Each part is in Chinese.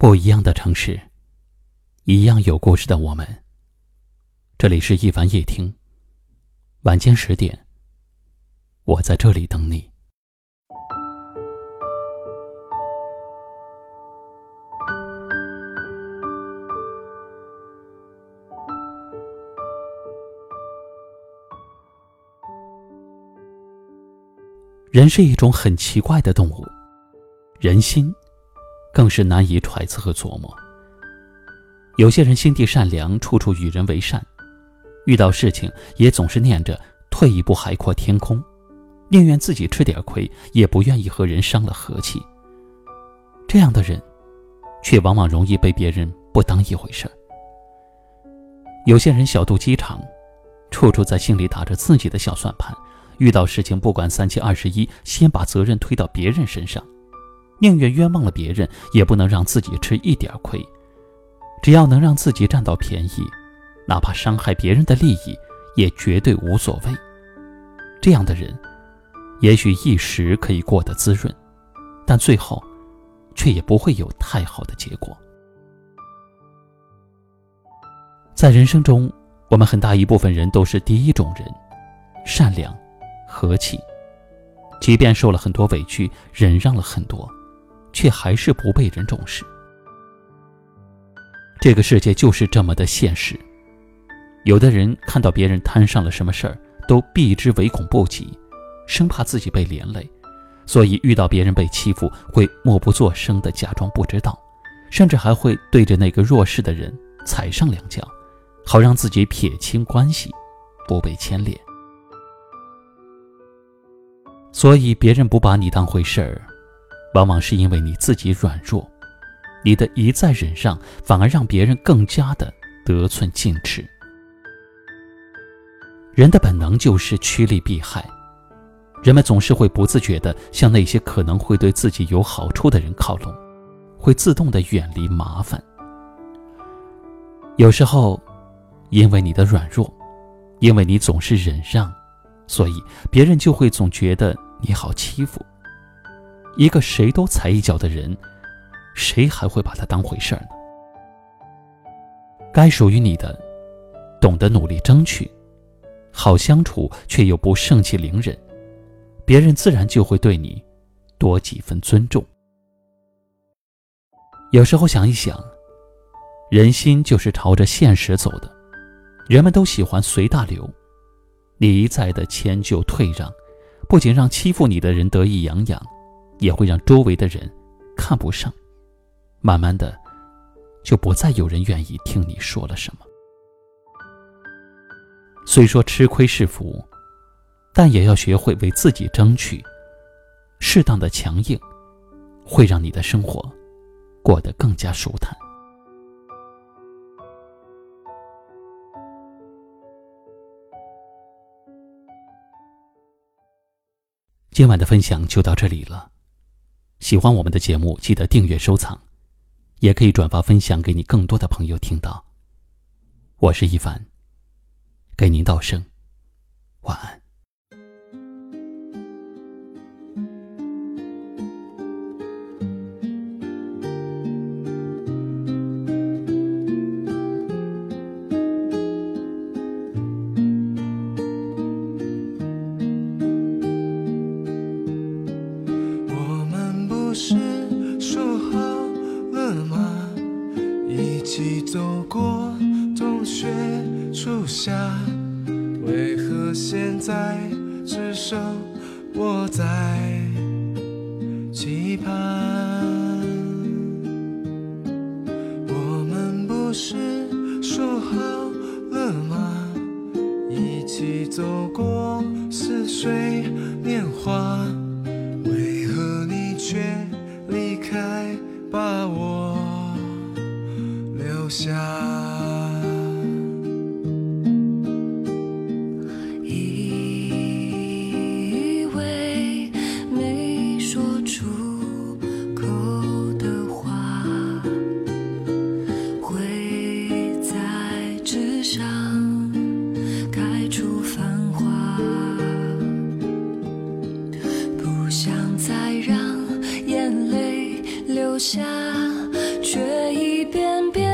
不一样的城市，一样有故事的我们。这里是一凡夜听，晚间十点，我在这里等你。人是一种很奇怪的动物，人心。更是难以揣测和琢磨。有些人心地善良，处处与人为善，遇到事情也总是念着退一步海阔天空，宁愿自己吃点亏，也不愿意和人伤了和气。这样的人，却往往容易被别人不当一回事。有些人小肚鸡肠，处处在心里打着自己的小算盘，遇到事情不管三七二十一，先把责任推到别人身上。宁愿冤枉了别人，也不能让自己吃一点亏。只要能让自己占到便宜，哪怕伤害别人的利益，也绝对无所谓。这样的人，也许一时可以过得滋润，但最后，却也不会有太好的结果。在人生中，我们很大一部分人都是第一种人，善良、和气，即便受了很多委屈，忍让了很多。却还是不被人重视。这个世界就是这么的现实。有的人看到别人摊上了什么事儿，都避之唯恐不及，生怕自己被连累，所以遇到别人被欺负，会默不作声的假装不知道，甚至还会对着那个弱势的人踩上两脚，好让自己撇清关系，不被牵连。所以别人不把你当回事儿。往往是因为你自己软弱，你的一再忍让，反而让别人更加的得寸进尺。人的本能就是趋利避害，人们总是会不自觉的向那些可能会对自己有好处的人靠拢，会自动的远离麻烦。有时候，因为你的软弱，因为你总是忍让，所以别人就会总觉得你好欺负。一个谁都踩一脚的人，谁还会把他当回事儿呢？该属于你的，懂得努力争取，好相处却又不盛气凌人，别人自然就会对你多几分尊重。有时候想一想，人心就是朝着现实走的，人们都喜欢随大流，你一再的迁就退让，不仅让欺负你的人得意洋洋。也会让周围的人看不上，慢慢的，就不再有人愿意听你说了什么。虽说吃亏是福，但也要学会为自己争取。适当的强硬，会让你的生活过得更加舒坦。今晚的分享就到这里了。喜欢我们的节目，记得订阅收藏，也可以转发分享给你更多的朋友听到。我是一凡，给您道声晚安。是说好了吗？一起走过冬雪初夏为何现在只剩我在期盼？我们不是说好了吗？一起走过似水年华下却一遍遍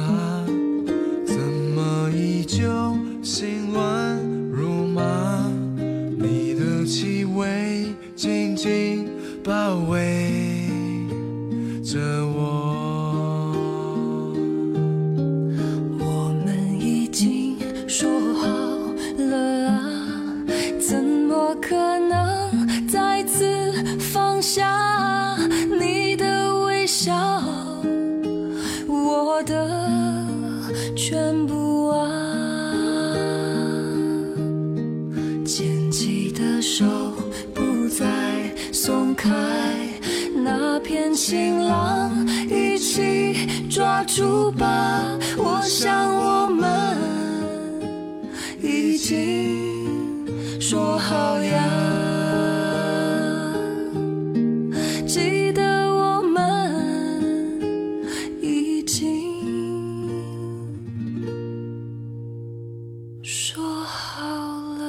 alive. 开那片晴朗一起抓住吧我想我们已经说好呀。记得我们已经说好了